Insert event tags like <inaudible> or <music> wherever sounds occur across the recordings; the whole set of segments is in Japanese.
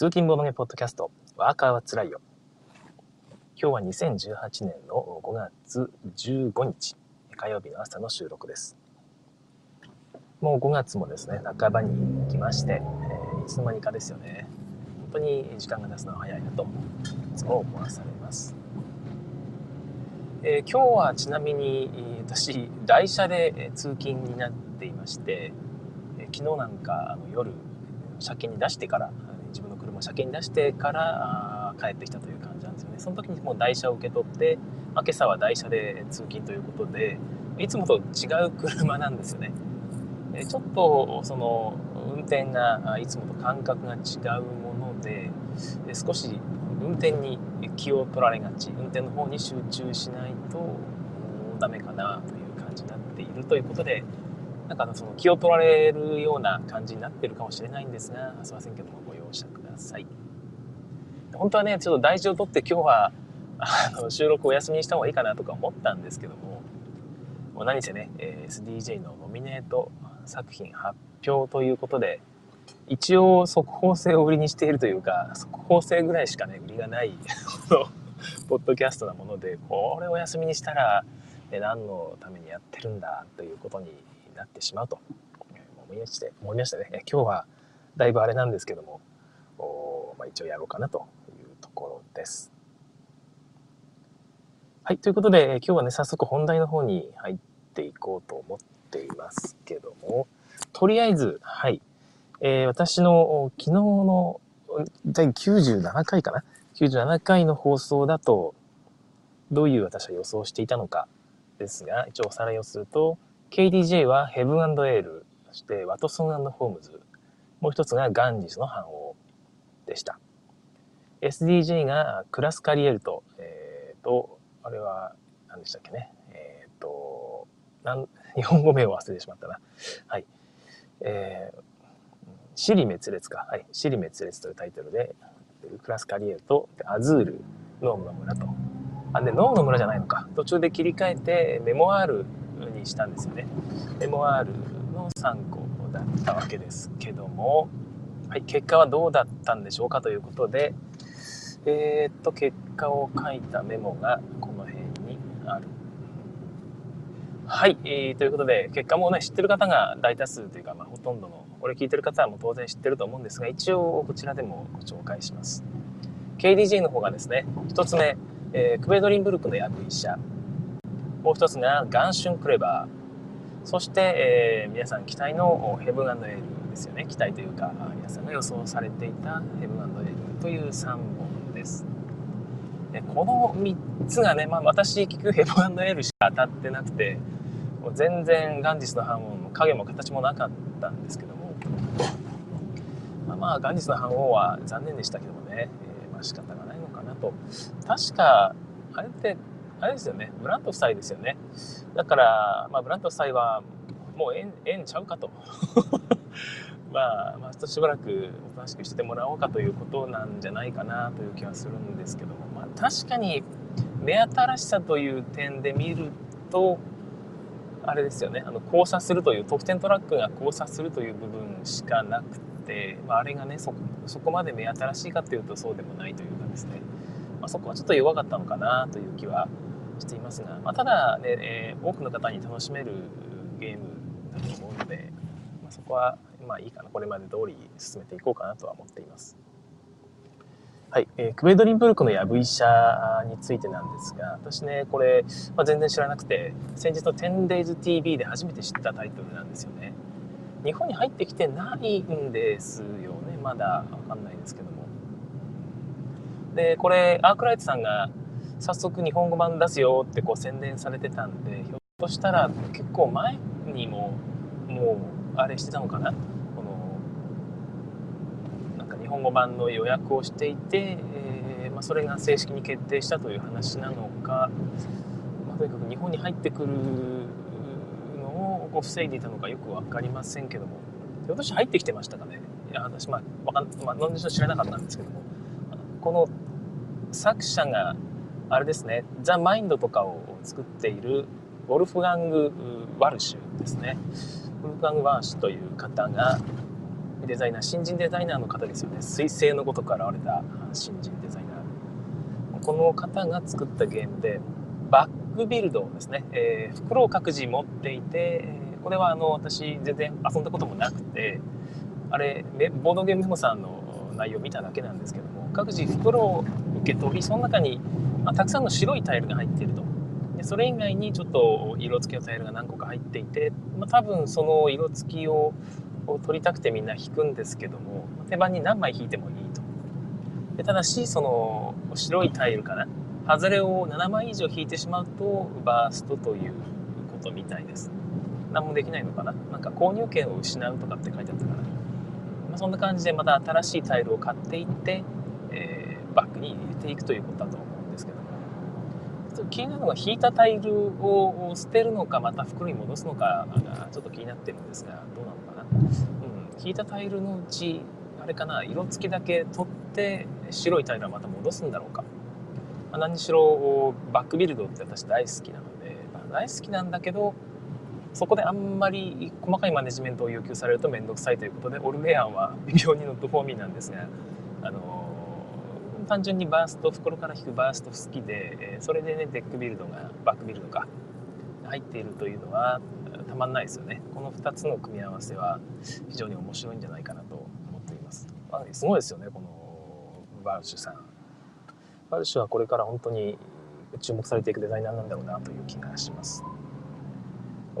通勤ボードゲポッドキャスト、ワーカーはつらいよ。今日は2018年の5月15日、火曜日の朝の収録です。もう5月もですね、半ばに来まして、えー、いつの間にかですよね。本当に時間が経つのは早いなと、いつも思わされます。えー、今日はちなみに私、台車で通勤になっていまして、えー、昨日なんかあの夜、車検に出してからを車検に出してから帰ってきたという感じなんですよね。その時にもう台車を受け取って、まあ、今朝は台車で通勤ということでいつもと違う車なんですよね。ちょっとその運転がいつもと感覚が違うもので少し運転に気を取られがち。運転の方に集中しないとダメかなという感じになっているということでなんかその気を取られるような感じになってるかもしれないんですがすいませんけどもご容赦ください。本当はねちょっと大事を取って今日はあの収録お休みにした方がいいかなとか思ったんですけどももう何せね SDJ のノミネート作品発表ということで一応速報性を売りにしているというか速報性ぐらいしかね売りがない <laughs> ポッドキャストなものでこれお休みにしたら何のためにやってるんだということになってしまうと思いまして思いましたね。今日はだいぶあれなんですけども、まあ、一応やろうかなというところです。はいということで今日はね早速本題の方に入っていこうと思っていますけどもとりあえずはい、えー、私の昨日の第97回かな？97回の放送だとどういう私は予想していたのかですが一応おさらいをすると KDJ はヘブンエール、そしてワトソンホームズ、もう一つがガンジスの反応でした。SDJ がクラスカリエルと、えっ、ー、と、あれは何でしたっけね。えっ、ー、と、なん <laughs> 日本語名を忘れてしまったな。はい。えー、シリ滅裂か。はい。シリ滅裂というタイトルで、クラスカリエルとアズール、ノームの村と。あ、で、ノームの村じゃないのか。途中で切り替えて、メモアールにしたんですよね。MR の参考だったわけですけども、はい、結果はどうだったんでしょうかということで、えー、っと、結果を書いたメモがこの辺にある。はい、えー、ということで、結果もね、知ってる方が大多数というか、まあ、ほとんどの、これ聞いてる方はもう当然知ってると思うんですが、一応こちらでもご紹介します。KDJ の方がですね、一つ目、えー、クベドリンブルクの役医者、もう一つがガンシュンクレバー。そして、えー、皆さん期待のヘブンエールですよね。期待というか、皆さんが予想されていたヘブンエルという3本です。でこの3つがね、まあ、私結局ヘブンエルしか当たってなくて、もう全然ガンジスの反応の影も形もなかったんですけども、まあ、まあガンジスの反応は残念でしたけどもね、えー、まあ仕方がないのかなと。確か、あれってあれですよね、ブラント夫妻ですよね。だから、まあ、ブラント夫妻は、もうえん、えんちゃうかと。<laughs> まあ、まあ、しばらくおとなしくしててもらおうかということなんじゃないかなという気はするんですけども、まあ、確かに目新しさという点で見ると、あれですよね、あの交差するという、得点トラックが交差するという部分しかなくて、まあ、あれがねそ、こまで目新しいかというとそうでもないというかですね、まあ、そこはちょっと弱かったのかなという気はしていますが、まあ、ただね、えー、多くの方に楽しめるゲームだと思うので、まあ、そこはまあいいかな。これまで通り進めていこうかなとは思っています。はい、えー、クベドリンブルクのヤブ医者についてなんですが私ねこれ、まあ、全然知らなくて先日の 10daysTV で初めて知ったタイトルなんですよね。日本に入ってきてないんですよね。まだわかんないですけども。でこれアークライトさんが早速日本語版出すよってこう宣伝されてたんでひょっとしたら結構前にももうあれしてたのかな？このなんか日本語版の予約をしていて、えー、まあ、それが正式に決定したという話なのか、まあ、とにかく日本に入ってくるのをこう防いでいたのかよく分かりませんけども。ひょっとして入ってきてましたかね？いや私まあわかん、まあ、なんで知らなかったんですけども。この作者があれですね、ザ・マインドとかを作っているウォルフガング・ワルシュですね。ウォルフガング・ワルシュという方が、デザイナー、新人デザイナーの方ですよね。彗星のごとく現れた新人デザイナー。この方が作ったゲームで、バックビルドですね。えー、袋を各自持っていて、これはあの、私全然遊んだこともなくて、あれ、ボードゲームメモさんの内容を見ただけなんですけども、各自袋を受け取り、その中に、まあ、たくさんの白いタイルが入っていると。でそれ以外にちょっと色付きのタイルが何個か入っていて、まあ、多分その色付きを取りたくてみんな引くんですけども手番に何枚引いてもいいと。でただしその白いタイルかな。外れを7枚以上引いてしまうとバーストということみたいです。何もできないのかな。なんか購入権を失うとかって書いてあったかな、まあ、そんな感じでまた新しいタイルを買っていって、えー、バッグに入れていくということだと思う。と気になるのが引いたタイルを捨てるのかまた袋に戻すのかがちょっと気になってるんですがどうなのかな、うん、引いたタイルのうちあれかな色付きだけ取って白いタイルはまた戻すんだろうか、まあ、何にしろバックビルドって私大好きなので、まあ、大好きなんだけどそこであんまり細かいマネジメントを要求されると面倒くさいということでオルレアンは微妙に not for me なんですがあの単純にバースト袋から引くバースト好きで、えそれでねデックビルドがバッグビルドが入っているというのはたまんないですよね。この2つの組み合わせは非常に面白いんじゃないかなと思っています、まあ、すごいですよねこのバルシュさん。バルシュはこれから本当に注目されていくデザイナーなんだろうなという気がします。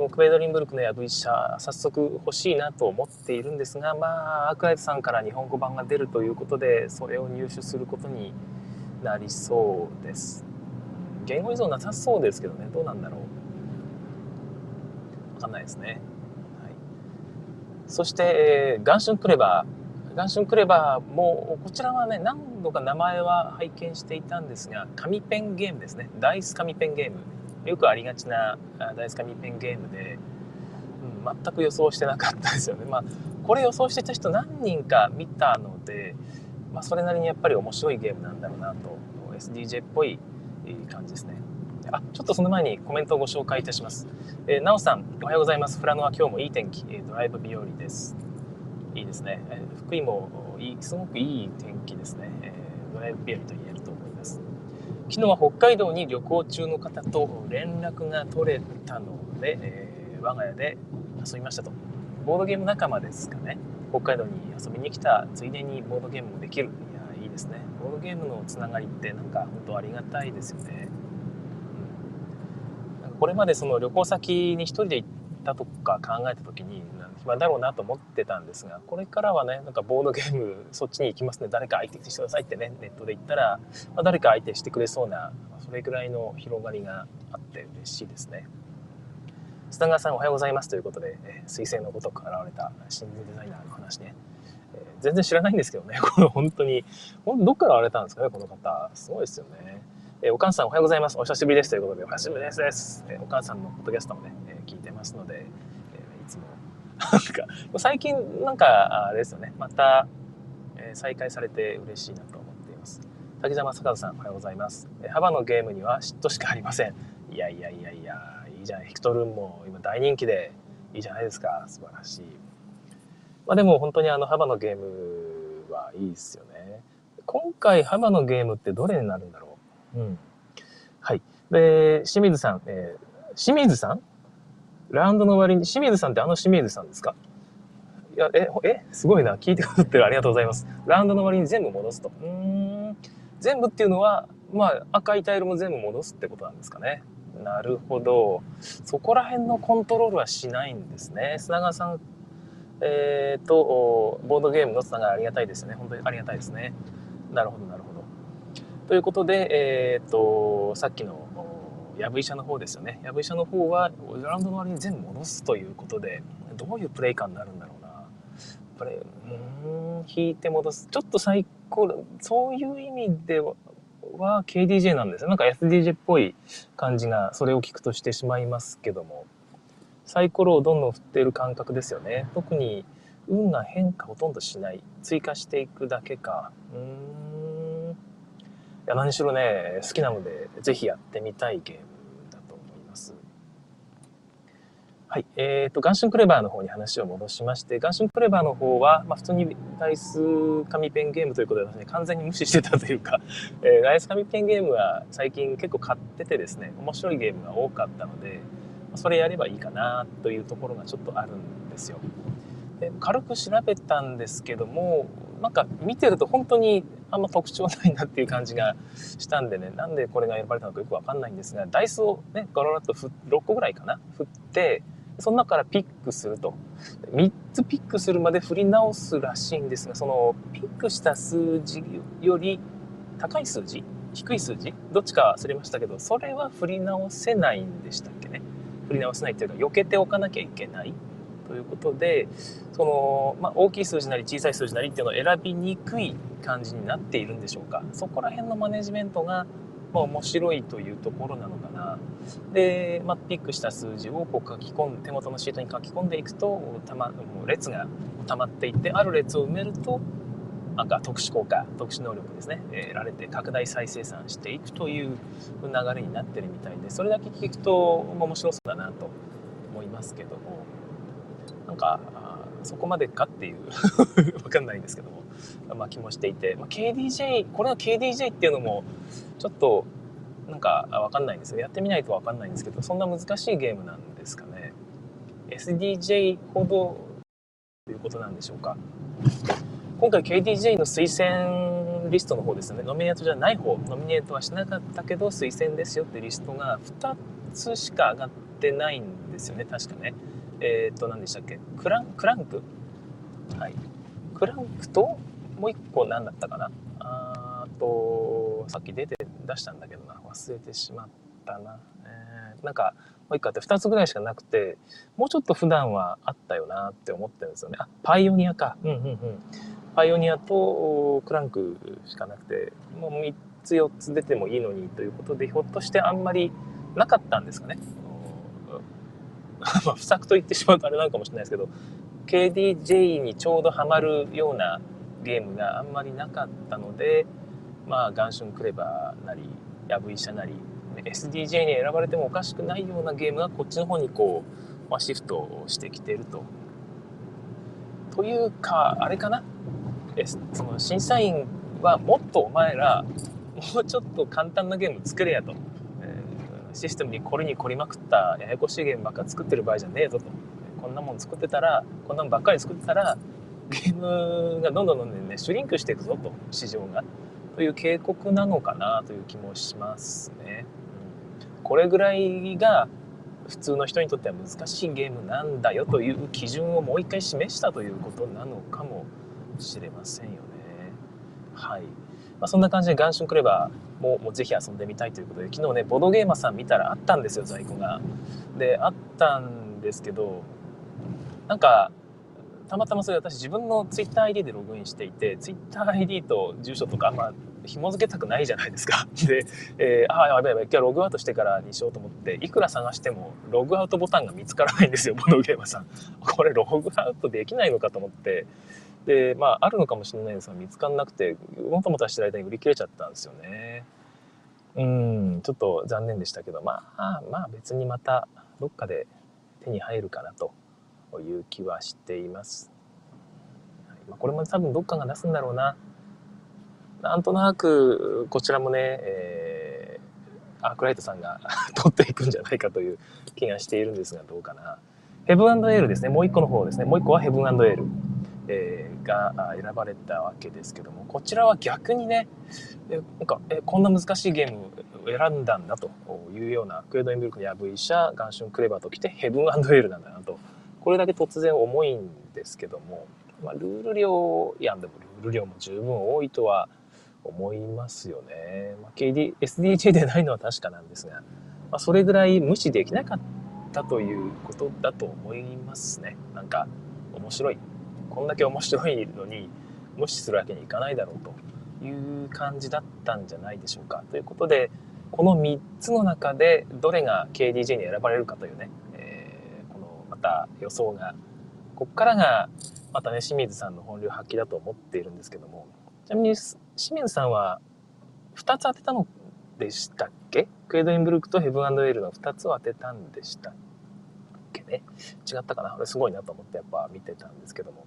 クベドリンブルクの V 社早速欲しいなと思っているんですがまあアークライトさんから日本語版が出るということでそれを入手することになりそうです。言語依存なさそうですけどね。どうなんだろう。分かんないですね、はい、そして、えー、ガンシュンクレバー。ガンシュンクレバーもこちらはね何度か名前は拝見していたんですが紙ペンゲームですね。ダイス紙ペンゲーム。よくありがちなダイス紙ペンゲームで、うん、全く予想してなかったですよね。まあ、これ予想してた人何人か見たので、まあ、それなりにやっぱり面白いゲームなんだろうなと SDJ っぽい感じですね。あ、ちょっとその前にコメントをご紹介いたします。えー、なおさん、おはようございます。富良野は今日もいい天気、えー、ドライブ日和です。いいですね。えー、福井もいい、すごくいい天気ですね。えー、ドライブ日和と言え。昨日は北海道に旅行中の方と連絡が取れたので、えー、我が家で遊びましたと。ボードゲーム仲間ですかね。北海道に遊びに来たついでにボードゲームもできる。いや、いいですね。ボードゲームのつながりってなんか本当ありがたいですよね。うん、これまでその旅行先に一人で行ったとか考えた時に暇だろうなと思ってたんですがこれからはねなんかボードゲームそっちに行きますね誰か相手してくださいってねネットで言ったら、まあ、誰か相手してくれそうなそれぐらいの広がりがあって嬉しいですね砂川さんおはようございますということで彗星のごとく現れた新人デザイナーの話ね全然知らないんですけどね、<laughs> この本当に、どっから現れたんですかね、この方。すごいですよね。えお母さんおはようございます。お久しぶりです。ということで、お久しぶりです。えお母さんのポッドキャストもね、え聞いてますので、えいつもなんか、最近なんか、あれですよね、また、えー、再開されて嬉しいなと思っています。滝沢正和さん、おはようございます。え幅のゲームには嫉妬しかありません。いやいやいやいや、いいじゃん。ヘクトルンも今大人気でいいじゃないですか。素晴らしい。まあでも本当にあの幅のゲームはいいですよね。今回幅のゲームってどれになるんだろう？うん。はい。で、清水さん、えー、清水さん？ラウンドの終わりに、清水さんってあの清水さんですか？いや、え、え、すごいな。聞いてくださってる。ありがとうございます。ラウンドの終わりに全部戻すと。うん。全部っていうのは、まあ、赤いタイルも全部戻すってことなんですかね。なるほど。そこら辺のコントロールはしないんですね。砂川さん、えっ、ー、と、ボードゲームのつながりありがたいですね。本当にありがたいですね。なるほど、なるほど。ということで、えっ、ー、と、さっきのやぶ医者の方ですよね。やぶ医者の方はグ、ラウンドの割に全部戻すということで、どういうプレイ感になるんだろうな。やっぱり、うん、引いて戻す。ちょっと最高、そういう意味では、は KDJ なんです。なんか SDJ っぽい感じが、それを聞くとしてしまいますけども、サイコロをどんどん振っている感覚ですよね。特に運が変化ほとんどしない。追加していくだけか。うん。いや、何しろね、好きなので、ぜひやってみたいゲームだと思いますはい。え、ー、と、ガンシュンクレバーの方に話を戻しまして、ガンシュンクレバーの方は、まあ、普通にダイス紙ペンゲームということで、ね、完全に無視してたというか、<laughs> えー、ダイス紙ペンゲームは最近結構買っててですね、面白いゲームが多かったので、それやればいいかなというところがちょっとあるんですよ。軽く調べたんですけども、なんか見てると本当にあんま特徴ないなっていう感じがしたんでね、なんでこれが選ばれたのかよくわかんないんですが、ダイスをね、ガララッと6個ぐらいかな？振って、その中からピックすると。3つピックするまで振り直すらしいんですが、そのピックした数字より高い数字低い数字？どっちか忘れましたけど、それは振り直せないんでしたっけね？振り直せないというか、避けておかなきゃいけないということで、その、まあ、大きい数字なり小さい数字なりっていうのを選びにくい感じになっているんでしょうか。そこら辺のマネジメントがまあ、面白いというところなのかな。で、まあ、ピックした数字をこう書き込ん手元のシートに書き込んでいくとたまもう列が溜まっていってある列を埋めるとなんか特殊効果特殊能力ですね、えー、られて拡大再生産していくという流れになってるみたいでそれだけ聞くと面白そうだなと思いますけどもなんかそこまでかっていう <laughs> わかんないんですけども、まあ、気もしていて、まあ、KDJ これは KDJ っていうのもちょっとなんかわかんないんですよ。やってみないとわかんないんですけどそんな難しいゲームなんですかね。SDJ ほどということなんでしょうか。今回 KDJ の推薦リストの方ですね。ノミネートじゃない方。ノミネートはしなかったけど推薦ですよってリストが2つしか上がってないんですよね。確かね。えっ、ー、と、何でしたっけ？クラン、クランク？はい。クランクと、もう一個何だったかな？あと、さっき出て、出したんだけどな。忘れてしまったな。えー、なんか、もう一個あって2つぐらいしかなくて、もうちょっと普段はあったよなって思ってるんですよね。あ、パイオニアか。うんうんうん。パイオニアとクランクしかなくて、もう3つ4つ出てもいいのにということで、ひょっとしてあんまりなかったんですかね。<laughs> まあ、不作と言ってしまうとあれなのかもしれないですけど、KDJ にちょうどハマるようなゲームがあんまりなかったので、まあ、ガンシュンクレバーなり、ヤブイシャなり、SDJ に選ばれてもおかしくないようなゲームがこっちの方にこう、まあ、シフトしてきてると。というか、あれかな？その審査員はもっとお前ら、もうちょっと簡単なゲーム作れやと。システムに凝りに凝りまくったややこしいゲームばっか作ってる場合じゃねえぞと。こんなもん作ってたら、こんなもんばっかり作ってたら、ゲームがどんどんどんどんね、シュリンクしていくぞと、市場が。という警告なのかなという気もしますね。うん、これぐらいが普通の人にとっては難しいゲームなんだよという基準をもう一回示したということなのかもしれませんよね。はい。まあ、そんな感じでガンシュンクレバーももうぜひ遊んでみたいということで昨日ねボドゲーマーさん見たらあったんですよ在庫が。であったんですけどなんかたまたまそれ私自分の TwitterID でログインしていて TwitterID と住所とかまあ紐付けたくないじゃないですか。<laughs> で、えー、ああ、やべやべ、今日ログアウトしてからにしようと思って、いくら探してもログアウトボタンが見つからないんですよ、ボドゲーマーさん。これログアウトできないのかと思って、で、まあ、あるのかもしれないですが、見つからなくて、もともとしてる間に売り切れちゃったんですよね。うん、ちょっと残念でしたけど、まあ、まあ別にまたどっかで手に入るかなという気はしています。ま、これも多分どっかが出すんだろうな。なんとなく、こちらもね、えー、アークライトさんが <laughs> 取っていくんじゃないかという気がしているんですが、どうかな。ヘブンエールですね。もう一個の方ですね。もう一個はヘブンエール。えー、が選ばれたわけですけどもこちらは逆にねなんかえこんな難しいゲームを選んだんだというようなクエドエンブルクのヤブイシャガンシュンクレバーときてヘブンエールなんだなと。これだけ突然重いんですけども、まあ、ルール量いやでもルール量も十分多いとは思いますよね、まあ、KD SDJ でないのは確かなんですが、まあ、それぐらい無視できなかったということだと思いますね。なんか面白いこんだけ面白いのに無視するわけにいかないだろうという感じだったんじゃないでしょうか。ということでこの3つの中でどれが KDJ に選ばれるかというね、えー、このまた予想がこっからがまたね清水さんの本領発揮だと思っているんですけどもちなみに清水さんは2つ当てたのでしたっけ？クエドインブルクとヘブンエールの2つを当てたんでしたっけね。違ったかなこれすごいなと思ってやっぱ見てたんですけども。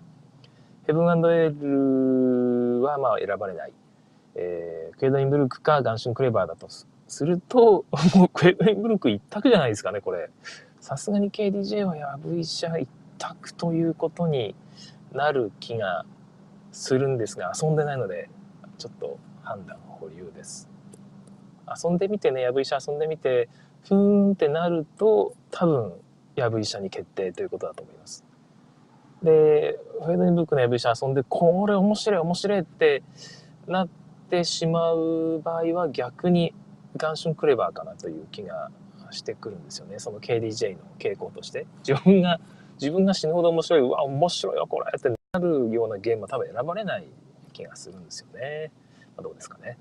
ヘブンエールはまあ選ばれない。えー、クエドインブルクかガンシュンクレバーだとすると、もうクエドインブルク一択じゃないですかね、これ。さすがに KDJ はヤブ医者一択ということになる気がするんですが、遊んでないので、ちょっと判断保留です。遊んでみてね、ヤブ医者遊んでみて、ふーんってなると、多分、ヤブ医者に決定ということだと思います。で、フェードインブックのヤブ医者遊んで、これ面白い面白いってなってしまう場合は逆にガンシュンクレバーかなという気がしてくるんですよね。その KDJ の傾向として。自分が、自分が死ぬほど面白い、うわ、面白いよ、これってなるようなゲームは多分選ばれない気がするんですよね。まあ、どうですかね。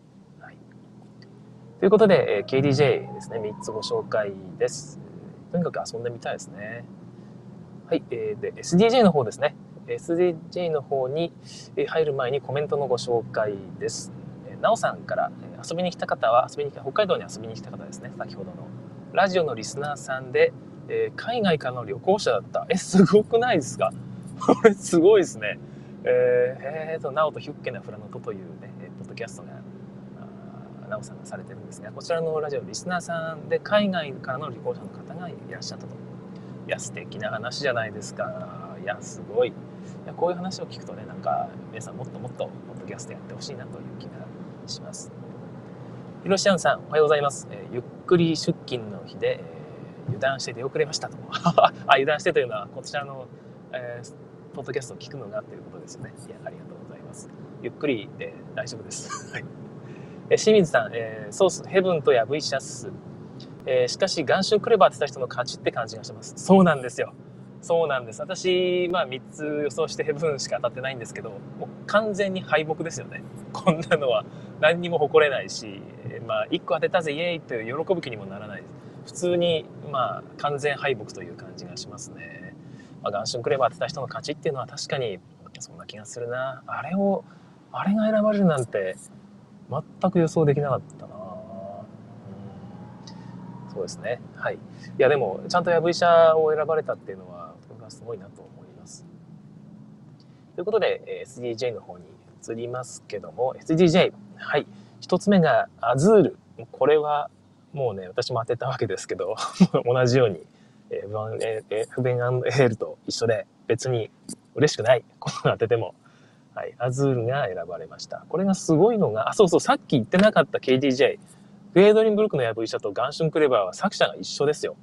ということで、KDJ ですね、3つご紹介です。とにかく遊んでみたいですね。はい。えー、で、SDJ の方ですね。SDJ の方に入る前にコメントのご紹介です。なおさんから遊びに来た方は、遊びに来た、北海道に遊びに来た方ですね。先ほどの。ラジオのリスナーさんで、えー、海外からの旅行者だった。え、すごくないですか？<laughs> これすごいですね。えー、えーと、なおとヒュッケなフラノトというね、ポッドキャストが、なおさんがされてるんですが、こちらのラジオリスナーさんで海外からの旅行者の方がいらっしゃったと。いや、素敵な話じゃないですか。いや、すごい。いや、こういう話を聞くとね、なんか、皆さんもっともっと、ポッドキャストやってほしいなという気がします。ひろしあんさん、おはようございます。えー、ゆっくり出勤の日で、えー、油断して出遅れましたと。<laughs> あ、油断してというのは、こちらの、えー、ポッドキャストを聞くのがということですよね。いや、ありがとうございます。ゆっくりで大丈夫です。はい。え清水さん、えー、ソース、ヘブンとや V シャス。えー、しかし、元春クレバーって言った人の勝ちって感じがします。そうなんですよ。そうなんです。私、まあ3つ予想してヘブンしか当たってないんですけど、もう完全に敗北ですよね。こんなのは何にも誇れないし、まあ1個当てたぜイエーイって喜ぶ気にもならないです。普通に、まあ完全敗北という感じがしますね。まあ、元春クレバーってた人の勝ちっていうのは確かにそんな気がするな。あれを、あれが選ばれるなんて全く予想できなかったな。そうですね。はい。いや、でも、ちゃんとヤブ医者を選ばれたっていうのは、僕はすごいなと思います。ということで、SDJ の方に移りますけども、SDJ。はい。一つ目が、アズール。これは、もうね、私も当てたわけですけど、<laughs> 同じように、えー、不便エールと一緒で、別に嬉しくない。この当てても。はい。アズールが選ばれました。これがすごいのが、あ、そうそう、さっき言ってなかった KDJ。フェードリンブルクのヤブ医者とガンシュンクレバーは作者が一緒ですよ。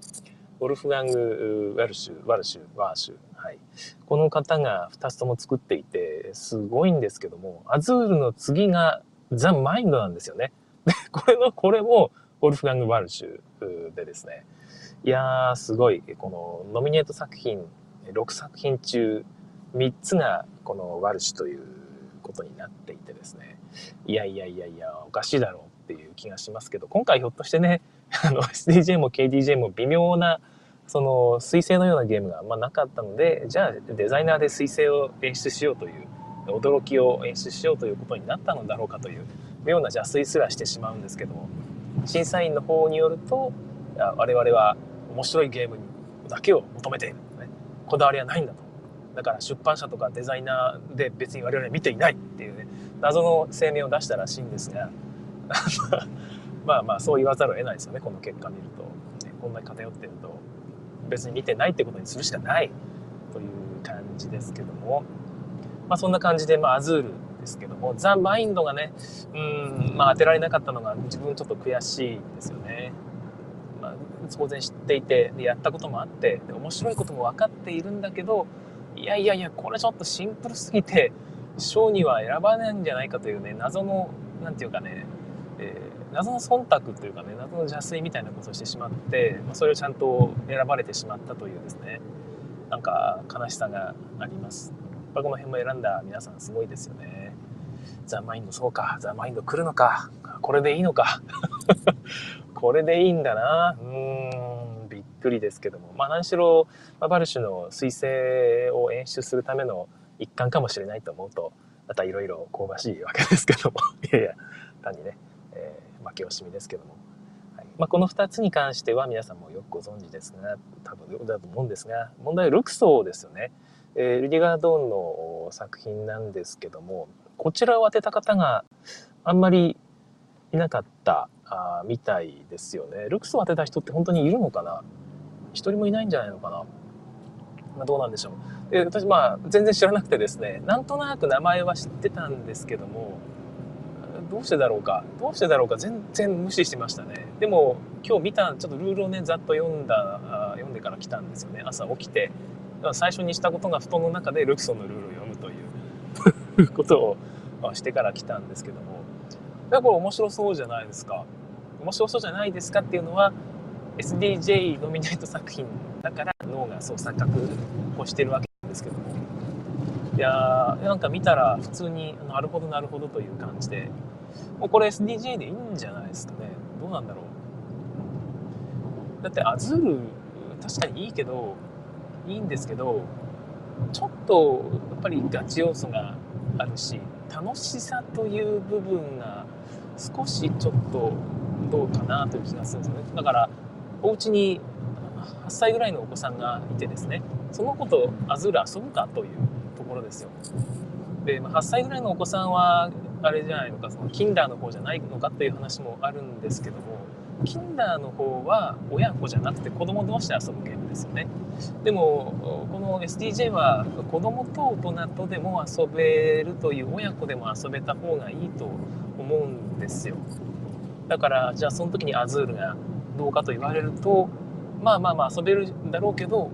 ウォルフガング・ウェルシュ、ワルシュ、ワーシュ。はい。この方が2つとも作っていて、すごいんですけども、アズールの次がザ・マインドなんですよね。で、これの、これもウォルフガング・ワルシュでですね。いやー、すごい。このノミネート作品、6作品中3つがこのワルシュということになっていてですね。いやいやいやいや、おかしいだろうっていう気がしますけど、今回ひょっとしてね、<laughs> あの、SDJ も KDJ も微妙な、その、彗星のようなゲームがあんまなかったので、じゃあデザイナーで彗星を演出しようという、驚きを演出しようということになったのだろうかという、妙な邪推すらしてしまうんですけども、審査員の方によると、我々は面白いゲームだけを求めている、ね。こだわりはないんだと。だから出版社とかデザイナーで別に我々は見ていないっていうね、謎の声明を出したらしいんですが、<laughs> まあまあそう言わざるを得ないですよねこの結果見ると、ね、こんなに偏ってると。別に見てないってことにするしかないという感じですけども。まあそんな感じで、まあ、アズールですけどもザ・マインドがねうんまあ当てられなかったのが自分ちょっと悔しいんですよね。まあ、当然知っていてやったこともあって面白いことも分かっているんだけどいやいやいやこれちょっとシンプルすぎて <laughs> 賞には選ばないんじゃないかというね謎の何て言うかねえー、謎の忖度というかね謎の邪推みたいなことをしてしまって、ま、それをちゃんと選ばれてしまったというですねなんか悲しさがあります。この辺も選んだ皆さんすごいですよね。ザ・マインドそうかザ・マインド来るのかこれでいいのか。<laughs> これでいいんだな。うん。びっくりですけども。まあ何しろ、まあ、バルシュの彗星を演出するための一環かもしれないと思うとまたいろいろ香ばしいわけですけども。<laughs> いやいや単にね、えー、負け惜しみですけども、はい、まあ、この2つに関しては皆さんもよくご存知ですが、多分だと思うんですが、問題はルクソーですよね。えー、ルディガー・ドーンの作品なんですけども、こちらを当てた方があんまりいなかったあみたいですよね。ルクスを当てた人って本当にいるのかな？一人もいないんじゃないのかなまあ、どうなんでしょう。で、私まあ全然知らなくてですね、なんとなく名前は知ってたんですけども、どうしてだろうか、どうしてだろうか全然無視してましたね。でも今日見た、ちょっとルールをね、ざっと読んだ、読んでから来たんですよね。朝起きて、最初にしたことが布団の中でルクソンのルールを読むという <laughs> ことをしてから来たんですけども、だこれ面白そうじゃないですか。面白そうじゃないですかっていうのは SDJ ノミネート作品だから脳がそう錯覚をしてるわけなんですけども。いやーなんか見たら普通になるほどなるほどという感じで。もうこれ SDJ でいいんじゃないですかね。どうなんだろう。だってアズール確かにいいけどいいんですけどちょっとやっぱりガチ要素があるし楽しさという部分が少しちょっとどうかなという気がするんですよね。だからお家に8歳ぐらいのお子さんがいてですねその子とアズール遊ぶかというところですよ。で、ま8歳ぐらいのお子さんはあれじゃないのかそのキンダーの方じゃないのかという話もあるんですけどもキンダーの方は親子じゃなくて子供同士で遊ぶゲームですよね。でもこの SDJ は子供と大人とでも遊べるという親子でも遊べた方がいいと思うんですよ。だからじゃあその時にアズールがどうかと言われるとまあまあまあ遊べるんだろうけど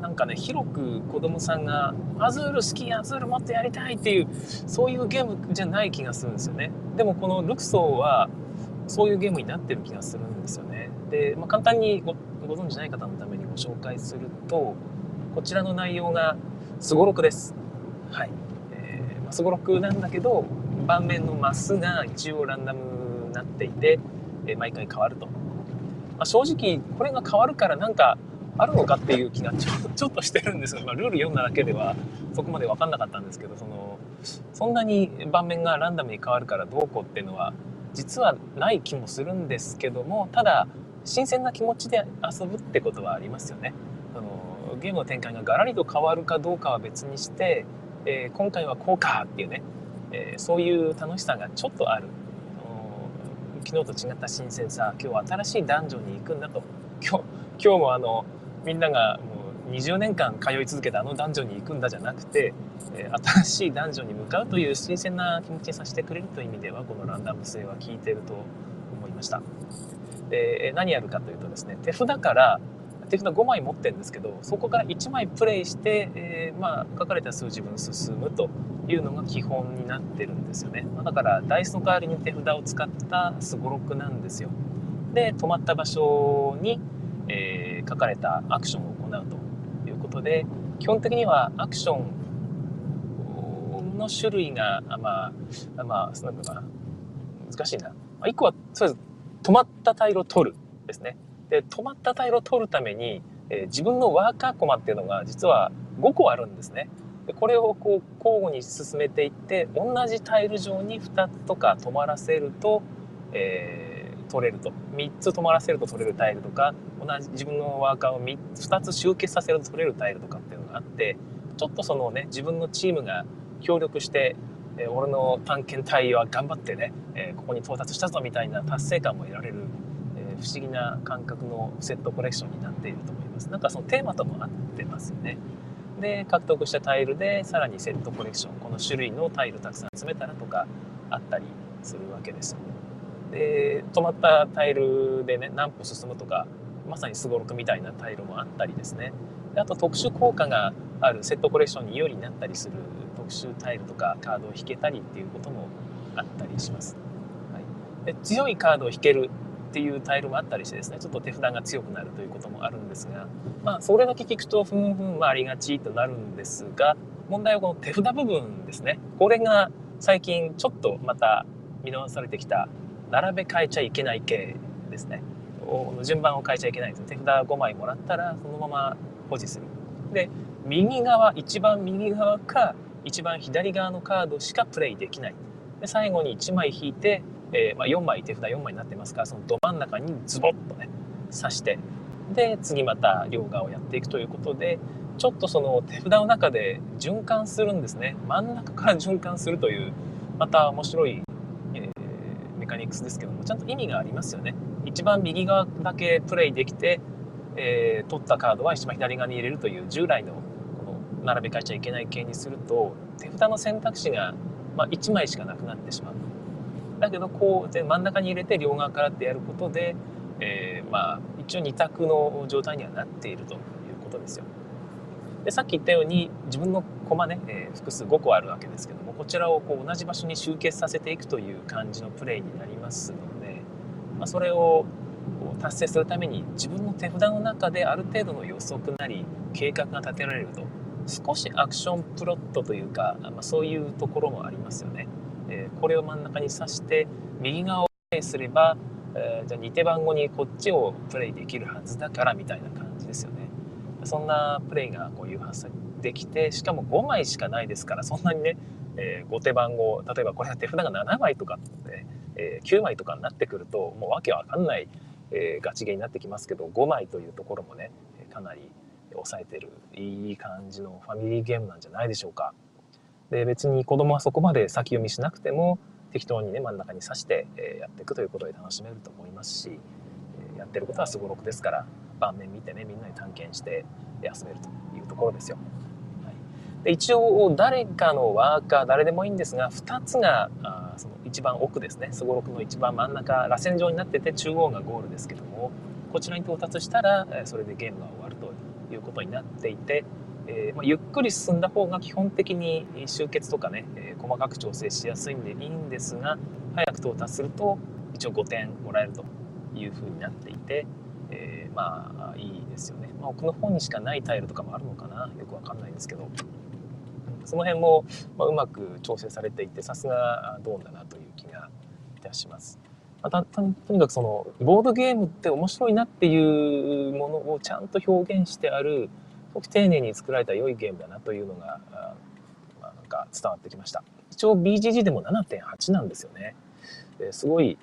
なんかね広く子供さんが「アズール好きアズールもっとやりたい」っていうそういうゲームじゃない気がするんですよね。でもこのルクソーはそういうゲームになってる気がするんですよね。で、まあ、簡単にごご存じない方のためにご紹介するとこちらの内容がすごろくです。はい。すごろくなんだけど盤面のマスが一応ランダムになっていて、え毎回変わると、あ、正直これが変わるからなんかあるのかっていう気がちょ <laughs> ちょっとしてるんですよ、まあ、ルール読んだだけではそこまで分かんなかったんですけどそのそんなに盤面がランダムに変わるからどうこうっていうのは実はない気もするんですけどもただ新鮮な気持ちで遊ぶってことはありますよね。そのゲームの展開がガラリと変わるかどうかは別にしてえー、今回はこうかっていうね、えー、そういう楽しさがちょっとある昨日と違った新鮮さ今日は新しいダンジョンに行くんだと。今日今日もあのみんながもう20年間通い続けたあのダンジョンに行くんだじゃなくて、えー、新しいダンジョンに向かうという新鮮な気持ちにさせてくれるという意味ではこのランダム性は効いてると思いました。で何やるかというとですね手札から手札5枚持ってるんですけどそこから1枚プレイして、えー、まあ、書かれた数字分進むというのが基本になってるんですよね、まあ、だからダイスの代わりに手札を使ったすごろくなんですよ。で止まった場所に、えー、書かれたアクションを行うということで基本的にはアクションの種類がまあまあなんか難しいな。1個はとりあえず止まったタイルを取るですね。で止まったタイルを取るために、えー、自分のワーカーコマっていうのが実は5個あるんですね。でこれをこう交互に進めていって同じタイル上に2つとか止まらせると、えー、取れると3つ止まらせると取れるタイルとか同じ自分のワーカーを 2, 2つ集結させると取れるタイルとかっていうのがあってちょっとそのね自分のチームが協力してえ俺の探検隊は頑張ってね、えここに到達したぞみたいな達成感も得られる不思議な感覚のセットコレクションになっていると思います。なんかそのテーマとも合ってますよね。で、獲得したタイルでさらにセットコレクション、この種類のタイルたくさん集めたらとかあったりするわけです。で、止まったタイルでね、何歩進むとか、まさにすごろくみたいなタイルもあったりですね。であと特殊効果があるセットコレクションに有利になったりする特殊タイルとかカードを引けたりっていうこともあったりします。はい、で強いカードを引けるっていうタイルもあったりしてですねちょっと手札が強くなるということもあるんですがまあそれだけ聞くとふんふんはありがちとなるんですが問題はこの手札部分ですね。これが最近ちょっとまた見直されてきた並べ替えちゃいけない系ですね。順番を変えちゃいけないんです手札5枚もらったらそのまま保持する。で右側一番右側か一番左側のカードしかプレイできない。で最後に1枚引いてえー、まあ、4枚手札4枚になってますからそのど真ん中にズボッとね刺してで次また両側をやっていくということでちょっとその手札の中で循環するんですね。真ん中から循環するというまた面白い、えー、メカニクスですけどもちゃんと意味がありますよね。一番右側だけプレイできて、えー、取ったカードは一番左側に入れるという従来のこの並べ替えちゃいけない系にすると手札の選択肢が、まあ、1枚しかなくなってしまう。だけどこう真ん中に入れて両側からってやることで、えー、まあ一応2択の状態にはなっているということですよでさっき言ったように自分の駒ね、えー、複数5個あるわけですけどもこちらをこう同じ場所に集結させていくという感じのプレイになりますので、まあ、それを達成するために自分の手札の中である程度の予測なり計画が立てられると少しアクションプロットというか、まあ、そういうところもありますよね。え、これを真ん中に刺して右側をプレイすれば、えー、じゃあ2手番後にこっちをプレイできるはずだからみたいな感じですよね。そんなプレイがこう誘発できてしかも5枚しかないですからそんなにね、えー、後手番号例えばこれは手札が7枚とかって、えー、9枚とかになってくるともうわけわかんない、えー、ガチゲーになってきますけど5枚というところもねかなり抑えてるいい感じのファミリーゲームなんじゃないでしょうか。で別に子供はそこまで先読みしなくても適当にね真ん中に刺して、えやっていくということで楽しめると思いますし、えやってることはすごろくですから盤面見てねみんなに探検して休めるというところですよ。はい、で一応誰かのワーカー誰でもいいんですが2つがあその一番奥ですねすごろくの一番真ん中螺旋状になってて中央がゴールですけどもこちらに到達したらそれでゲームが終わるということになっていて、えー、まあ、ゆっくり進んだ方が基本的に集結とかね、えー、細かく調整しやすいんでいいんですが早く到達すると一応5点もらえるというふうになっていて、えー、まあいいですよね、まあ、奥の方にしかないタイルとかもあるのかな？よくわかんないんですけど。その辺も、まあ、うまく調整されていてさすがドーンだなという気がいたします。またとにかくそのボードゲームって面白いなっていうものをちゃんと表現してあるごく丁寧に作られた良いゲームだなというのが、まあ、なんか伝わってきました。一応 BGG でも7.8なんですよね。すごい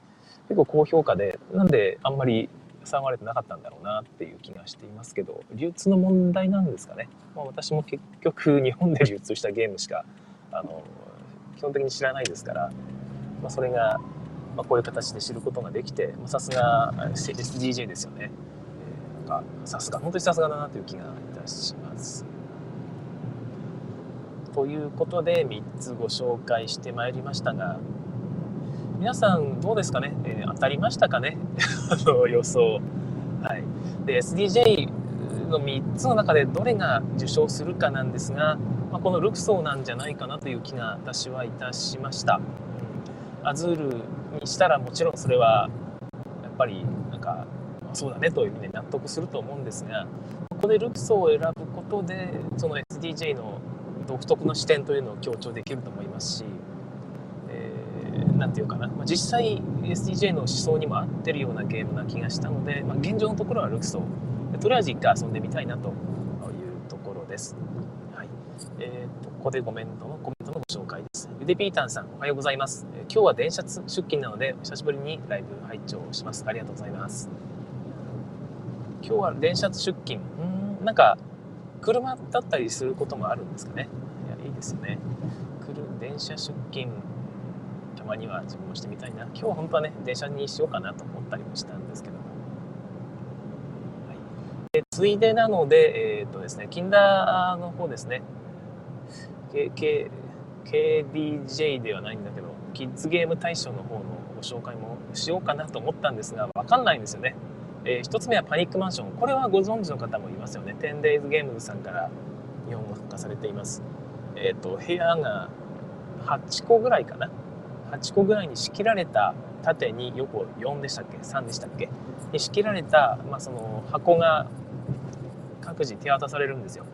結構高評価でなんであんまり騒がれてなかったんだろうなっていう気がしていますけど流通の問題なんですかね、まあ、私も結局 <laughs> 日本で流通したゲームしかあの基本的に知らないですから、まあ、それが、まあ、こういう形で知ることができてさすが SDJ ですよね、え、なんかさすが本当にさすがだなという気がたします。ということで3つご紹介してまいりましたが皆さんどうですかね、えー、当たりましたかね？<laughs> あの予想。はい。で、SDJ の3つの中でどれが受賞するかなんですが、まあ、このルクソーなんじゃないかなという気が私はいたしました。アズールにしたらもちろんそれはやっぱりなんかそうだねというふうに納得すると思うんですがここでルクソを選ぶことでその SDJ の独特の視点というのを強調できると思いますし何て言うかな、まあ、実際 SDJ の思想にも合ってるようなゲームな気がしたので、まあ、現状のところはルクソとりあえず一回遊んでみたいなというところです。はいえーと、ここでコメントのコメントのご紹介です。ゆでピータンさん、おはようございます。え、今日は電車出勤なので、久しぶりにライブ拝聴します。ありがとうございます。今日は電車出勤、うん、なんか、車だったりすることもあるんですかね。いや、いいですよね。来る電車出勤たまには自分もしてみたいな。今日は本当はね電車にしようかなと思ったりもしたんですけども、はい、でついでなのでえっ、ー、とですねキンダーの方ですね。K K KDJ ではないんだけどキッズゲーム大賞の方のご紹介もしようかなと思ったんですが分かんないんですよね、えー、1つ目はパニックマンション。これはご存知の方もいますよね。10days ゲームズさんから日本語化されています。えっ、ー、と部屋が8個ぐらいかな。8個ぐらいに仕切られた縦に横4でしたっけ？3でしたっけ？に仕切られた、まあ、その箱が各自手渡されるんですよ。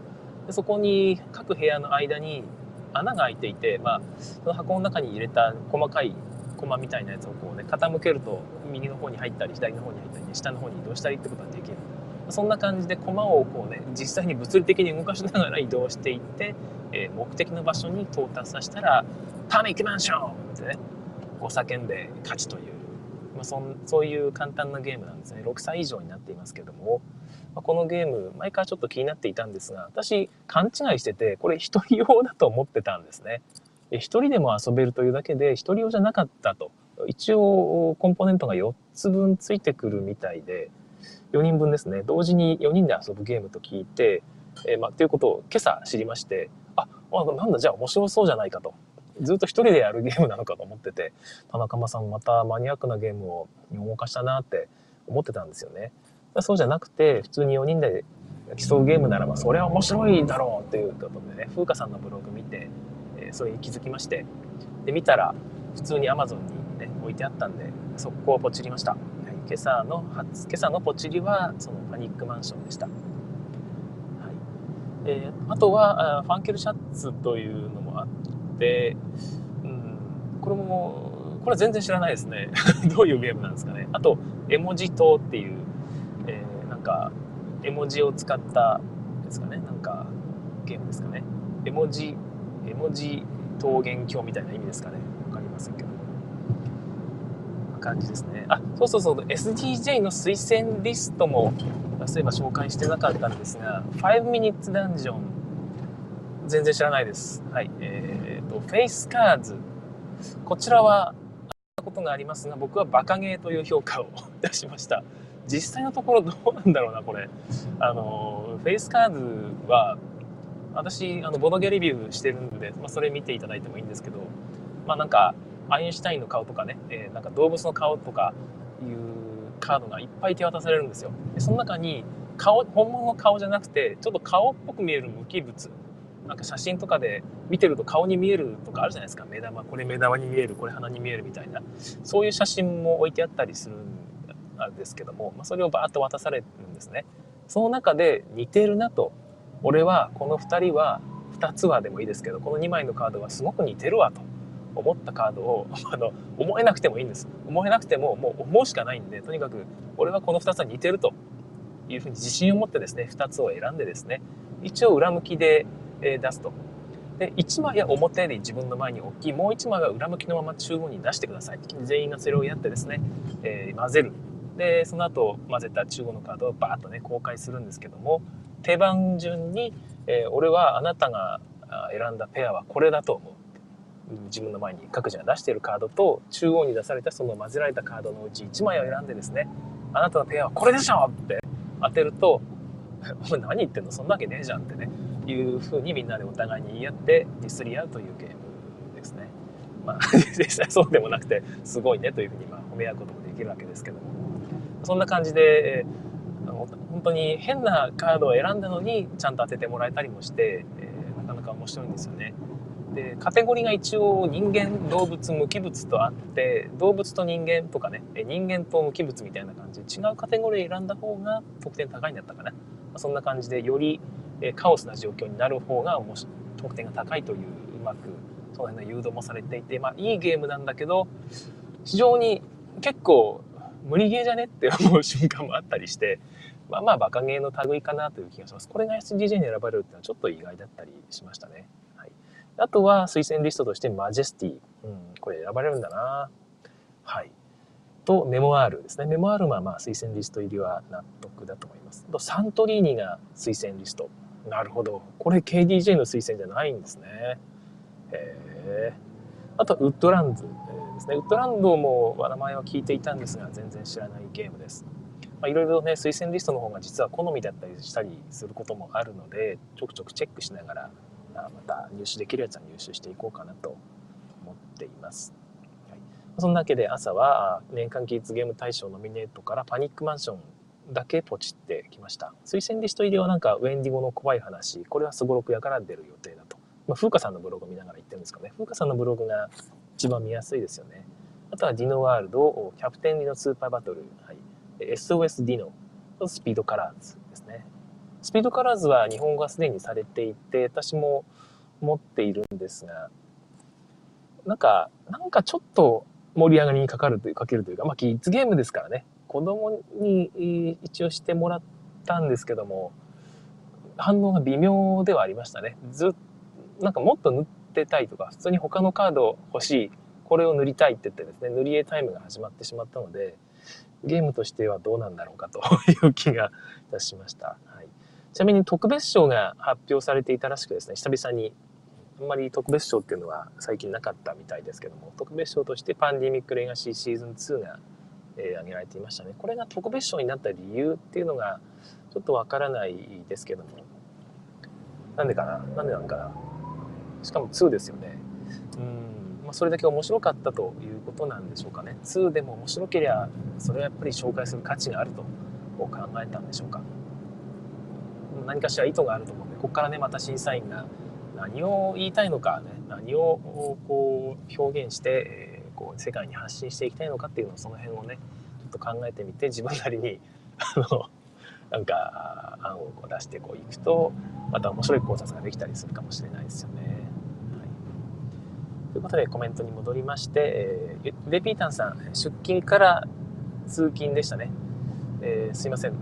でそこに各部屋の間に穴が開いていて、まあ、その箱の中に入れた細かいコマみたいなやつをこうね傾けると右の方に入ったり左の方に入ったり、ね、下の方に移動したりってことができるそんな感じでコマをこうね実際に物理的に動かしながら移動していって、えー、目的の場所に到達させたら「パニックマンション!」ってねこう叫んで勝ちという、まあ、そんそういう簡単なゲームなんですね6歳以上になっていますけども、まあ、このゲーム前からちょっと気になっていたんですが私勘違いしててこれ1人用だと思ってたんですね。1人でも遊べるというだけで1人用じゃなかったと一応コンポーネントが4つ分ついてくるみたいで4人分ですね同時に4人で遊ぶゲームと聞いて、えー、まあ、っていうことを今朝知りましてああなんだじゃあ面白そうじゃないかとずっと一人でやるゲームなのかと思ってて、田中間さんまたマニアックなゲームを日本語化したなって思ってたんですよね。そうじゃなくて、普通に4人で競うゲームならば、それは面白いだろうっていうことでね、風花さんのブログ見て、えー、それに気づきまして、で、見たら、普通に Amazon にね、置いてあったんで、速攻ポチりました。はい、今朝の初、今朝のポチりは、そのパニックマンションでした。はい。えー、あとはあ、ファンケルシャツというのもあって、うん、これも、これ全然知らないですね。<laughs> どういうゲームなんですかね。あと、絵文字塔っていう、えー、なんか、絵文字を使ったですかね。なんか、ゲームですかね。絵文字、絵文字桃源郷みたいな意味ですかね。わかりませんけど。感じですね。あ、そうそうそう、SDJ の推薦リストも、そういえば紹介してなかったんですが、5 minutes dungeon、全然知らないです。はい。えっ、ー、と、フェイスカーズ。こちらは、ことがありますが、僕はバカゲーという評価を <laughs> 出しました。実際のところどうなんだろうな、これ。あの、フェイスカーズは、私、あの、ボドゲレビューしてるんで、まあ、それ見ていただいてもいいんですけど、まあなんか、アインシュタインの顔とかね、えー、なんか動物の顔とかいうカードがいっぱい手渡されるんですよ。でその中に顔、本物の顔じゃなくて、ちょっと顔っぽく見える無機物。なんか写真とかで見てると顔に見えるとかあるじゃないですか。目玉、これ目玉に見える、これ鼻に見えるみたいな。そういう写真も置いてあったりするんですけども、まあ、それをバーッと渡されるんですね。その中で似てるなと。俺はこの2人は2つはでもいいですけど、この2枚のカードはすごく似てるわと。思ったカードを <laughs> あの思えなくてもいいんです。思えなくてももう思うしかないんでとにかく俺はこの2つは似てると。いうふうに自信を持ってですね2つを選んでですね一応裏向きで、え出すと。で1枚は表で自分の前に置きもう1枚は裏向きのまま中央に出してください。全員がそれをやってですね、えー、混ぜる。でその後混ぜた中央のカードをバーッとね公開するんですけども手番順に、えー、俺はあなたが選んだペアはこれだと思う。自分の前に各自が出しているカードと中央に出されたその混ぜられたカードのうち1枚を選んでですねあなたのペアはこれでしょって当てるとお前何言ってんのそんなわけねえじゃんってねいうふうにみんなでお互いに言い合ってディスり合うというゲームですね。まあ実際 <laughs> そうでもなくてすごいねというふうにま褒め合うこともできるわけですけどもそんな感じで、えー、本当に変なカードを選んだのにちゃんと当ててもらえたりもして、えー、なかなか面白いんですよね。でカテゴリーが一応人間動物無機物とあって動物と人間とかね人間と無機物みたいな感じで違うカテゴリー選んだ方が得点高いんだったかな、まあ、そんな感じでよりカオスな状況になる方が得点が高いといううまくその辺の誘導もされていてまあいいゲームなんだけど非常に結構無理ゲーじゃねって思う瞬間もあったりしてまあまあバカゲーの類かなという気がします。これが SDJ に選ばれるっていうのはちょっと意外だったりしましたね。あとは推薦リストとしてマジェスティ。うん、これ選ばれるんだな。はい。と、メモアールですね。メモアールはまあ推薦リスト入りは納得だと思います。と、サントリーニが推薦リスト。なるほど。これ KDJ の推薦じゃないんですね。へえ。あと、ウッドランズですね。ウッドランドも名前は聞いていたんですが、全然知らないゲームです。まあ、いろいろね、推薦リストの方が実は好みだったりしたりすることもあるので、ちょくちょくチェックしながらまた入手できるやつは入手していこうかなと思っています。はい、そんなわけで朝は年間キッズゲーム大賞ノミネートからパニックマンションだけポチってきました。推薦リスト入りはなんかウェンディゴの怖い話、これはすごろく屋から出る予定だと。まあ、風花さんのブログを見ながら言ってるんですかね。風花さんのブログが一番見やすいですよね。あとはディノワールド、キャプテンディノスーパーバトル、はい、SOS ディノ、スピードカラーズ。スピードカラーズは日本語はすでにされていて、私も持っているんですが、なんか、なんかちょっと盛り上がりにかかるという、かけるというか、まあ、キッズゲームですからね、子供に一応してもらったんですけども、反応が微妙ではありましたね。ずなんかもっと塗ってたいとか、普通に他のカード欲しい、これを塗りたいって言ってですね、塗り絵タイムが始まってしまったので、ゲームとしてはどうなんだろうかという気がいたしました。ちなみに特別賞が発表されていたらしくですね、久々に、あんまり特別賞っていうのは最近なかったみたいですけども、特別賞としてパンデミックレガシーシーズン2が、えー、挙げられていましたね。これが特別賞になった理由っていうのがちょっとわからないですけども、なんでかな？なんでなんかな？しかも2ですよね。うん、まあ、それだけ面白かったということなんでしょうかね。2でも面白ければ、それはやっぱり紹介する価値があると考えたんでしょうか。何かしら意図があると思うんで、ここからね、また審査員が何を言いたいのかね、何をこう表現して、えー、こう世界に発信していきたいのかっていうのをその辺をね、ちょっと考えてみて、自分なりに、<laughs> あの、なんか案を出してこういくとまた面白い考察ができたりするかもしれないですよね。はい、ということでコメントに戻りまして、えー、レピータンさん出勤から通勤でしたね。えー、すいません。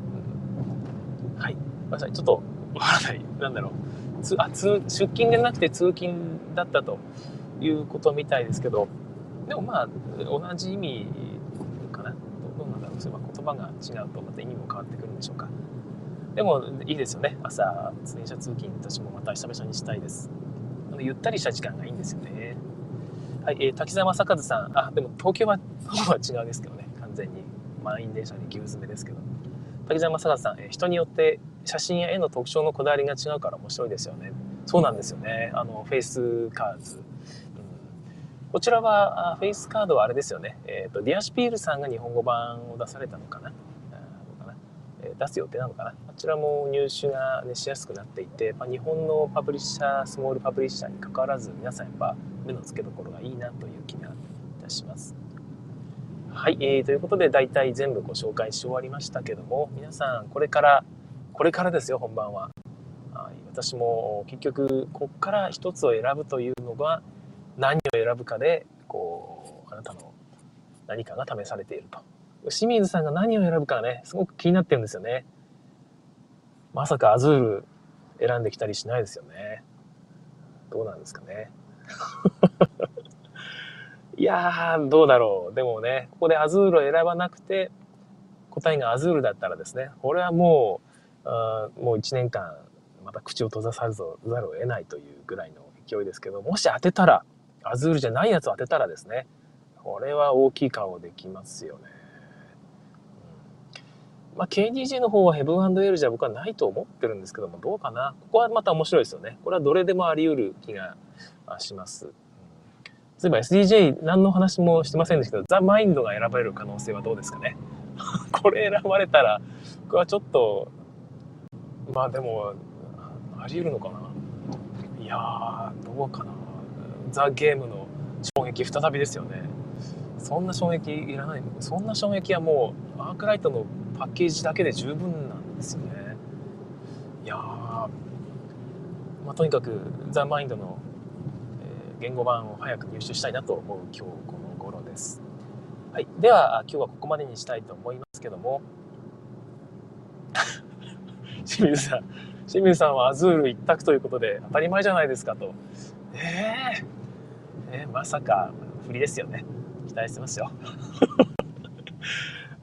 はい。ごめんなさい。ちょっとわからない。なんだろう。つあ通出勤でなくて通勤だったということみたいですけど、でもまあ同じ意味かな。どうなんだろう。そういえば言葉が違うとまた意味も変わってくるんでしょうか。でもいいですよね。朝、電車通勤、私もまた久々にしたいです。あのゆったりした時間がいいんですよね。はい、えー、滝沢正和さん。あ、でも東京は、東は違うですけどね。完全に。満員電車に牛詰めですけど。滝沢正和さん、えー、人によって写真や絵の特徴のこだわりが違うから面白いですよね。そうなんですよね。あの、フェイスカード。うん、こちらは、フェイスカードはあれですよね。えっ、ー、と、ディアシュピールさんが日本語版を出されたのかな。出す予定なのかなこちらも入手が、ね、しやすくなっていて、まあ、日本のパブリッシャースモールパブリッシャーにかかわらず皆さんやっぱ目の付けどころがいいなという気がいたします。はい、えー、ということで大体全部ご紹介し終わりましたけども皆さんこれからこれからですよ本番は。はい、私も結局こっから一つを選ぶというのが何を選ぶかでこうあなたの何かが試されていると清水さんが何を選ぶかね、すごく気になってるんですよね。まさかアズール選んできたりしないですよね。どうなんですかね。<laughs> いやー、どうだろう。でもね、ここでアズールを選ばなくて、答えがアズールだったらですね、これはもう、あもう1年間、また口を閉ざさざるを得ないというぐらいの勢いですけど、もし当てたら、アズールじゃないやつを当てたらですね、これは大きい顔できますよね。まあ、KDJ の方はヘブンエルじゃ僕はないと思ってるんですけども、どうかな。ここはまた面白いですよね。これはどれでもあり得る気がします。そういえば SDJ 何の話もしてませんでしたけど、ザ・マインドが選ばれる可能性はどうですかね。<laughs> これ選ばれたら、僕はちょっと、まあでも、あり得るのかな？いや、どうかな？ザ・ゲームの衝撃再びですよね。そんな衝撃いらない。そんな衝撃はもう、アークライトのパッケージだけで十分なんですよね。いやまあ、とにかくザ・マインドの、えー、言語版を早く入手したいなと思う今日この頃です。はい、では今日はここまでにしたいと思いますけども清水さん清水さんはアズール一択ということで当たり前じゃないですかとえー、えー、まさか振りですよね期待してますよ <laughs>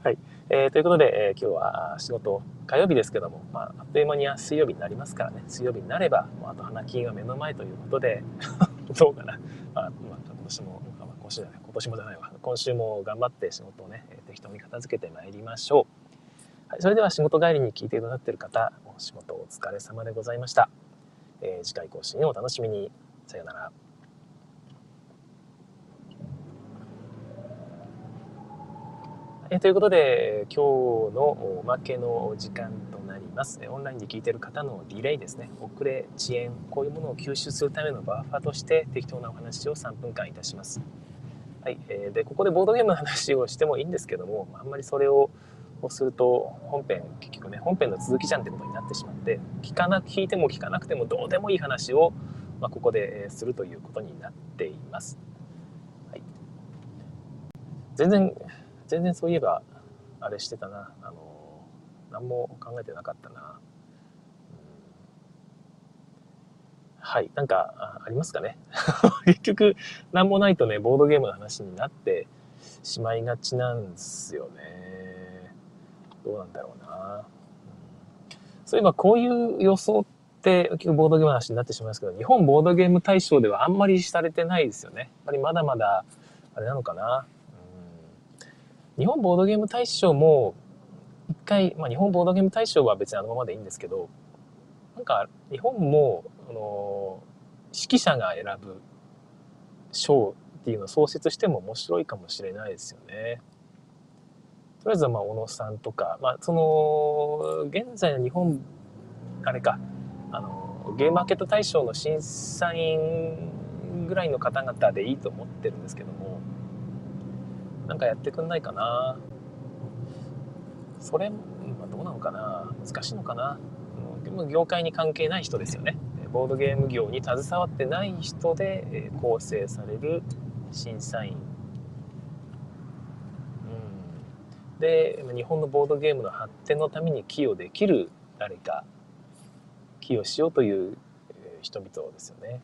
はいえー、ということで、え、今日は仕事火曜日ですけども、まあ、あっという間には水曜日になりますからね、水曜日になれば、もうあと花金が目の前ということで、<laughs> どうかな。まあ、まあ、今年も、まあ、今年じゃない、今年もじゃないわ。今週も頑張って仕事をね、適当に片付けてまいりましょう。はい、それでは仕事帰りに聞いてくださっている方、お仕事お疲れ様でございました。えー、次回更新をお楽しみに。さようなら。えということで、今日のおまけの時間となります。オンラインで聞いてる方のディレイですね、遅れ、遅延、こういうものを吸収するためのバッファとして適当なお話を3分間いたします。はい。えで、ここでボードゲームの話をしてもいいんですけども、あんまりそれをすると本編、結局ね、本編の続きじゃんってことになってしまって、聞かな、聞いても聞かなくてもどうでもいい話を、まあ、ここでするということになっています。はい。全然全然そういえばあれしてたなあの何も考えてなかったな、はい。なんか、あありますかね？<laughs> 結局、なんもないとね、ボードゲームの話になってしまいがちなんですよね。どうなんだろうな。うん、そういえば、こういう予想って、結局ボードゲーム話になってしまいますけど、日本ボードゲーム大賞ではあんまりされてないですよね。やっぱりまだまだ、あれなのかな。うん、日本ボードゲーム大賞も、一回、まあ、日本ボードゲーム大賞は別にあのままでいいんですけど、なんか日本も、あの指揮者が選ぶ賞っていうのを創設しても面白いかもしれないですよね。とりあえずまあ小野さんとか、まあ、その現在の日本あれかあのゲームマーケット大賞の審査員ぐらいの方々でいいと思ってるんですけどもなんかやってくんないかな。それ、まあ、どうなのかな。難しいのかな。業界に関係ない人ですよね。ボードゲーム業に携わってない人で構成される審査員、うん、で日本のボードゲームの発展のために寄与できる誰か寄与しようという人々ですよね。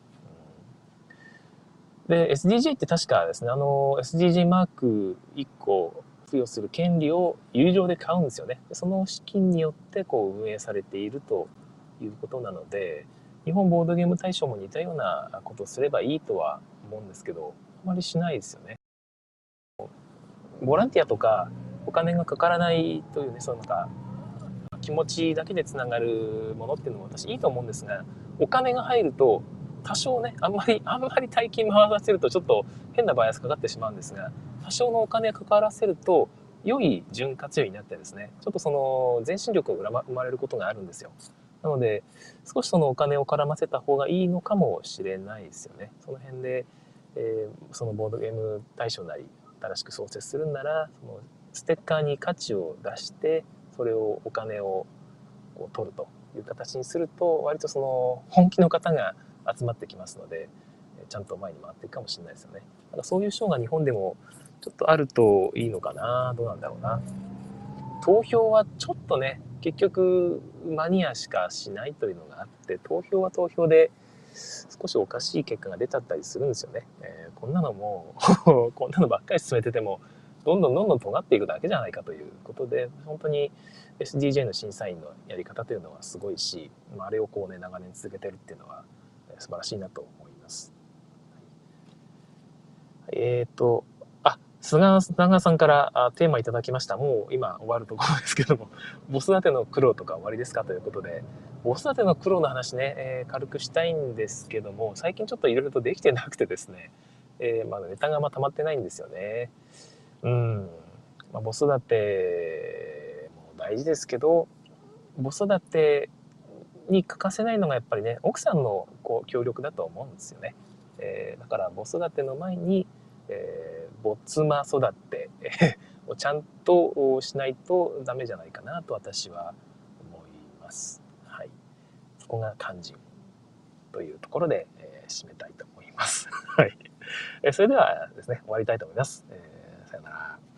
で SDG って確かですねあの SDG マーク1個付与する権利を有料で買うんですよね。その資金によってこう運営されているということなので、日本ボードゲーム大賞も似たようなことをすればいいとは思うんですけど、あまりしないですよね。ボランティアとかお金がかからないというね、そのなんか気持ちだけでつながるものっていうのも私いいと思うんですが、お金が入ると多少ね、あんまり、<laughs> あんまり大金回らせるとちょっと変なバイアスかかってしまうんですが、多少のお金かからせると、良い潤滑油になってですね、ちょっとその全身力が生まれることがあるんですよ。なので、少しそのお金を絡ませた方がいいのかもしれないですよね。その辺で、えー、そのボードゲーム対象なり、新しく創設するんなら、そのステッカーに価値を出して、それをお金をこう取るという形にすると、割とその本気の方が集まってきますので、ちゃんと前に回っていくかもしれないですよね。だからそういう賞が日本でもちょっとあるといいのかなどうなんだろうな。投票はちょっとね、結局マニアしかしないというのがあって、投票は投票で少しおかしい結果が出ちゃったりするんですよね。えー、こんなのも <laughs> こんなのばっかり進めてても、どんどんどんどん尖っていくだけじゃないかということで、本当に SDJ の審査員のやり方というのはすごいし、まああれをこうね、長年続けてるっていうのは素晴らしいなと思います。えっ、ー、と、菅長さんからあテーマいただきました。もう今終わるところですけども、<laughs> ボス立ての苦労とか終わりですかということで、ボス立ての苦労の話ね、えー、軽くしたいんですけども、最近ちょっといろいろとできてなくてですね、えー、まだネタがま溜まってないんですよね。うん。まあ、ボス立ても大事ですけど、ボス立てに欠かせないのがやっぱりね、奥さんのこう協力だと思うんですよね。えー、だからボス立ての前に、えー、ボツマ育て <laughs> をちゃんとしないとダメじゃないかなと私は思います。はい。そこが肝心というところで、えー、締めたいと思います。<laughs> はい。えー、それではですね、終わりたいと思います。えー、さよなら。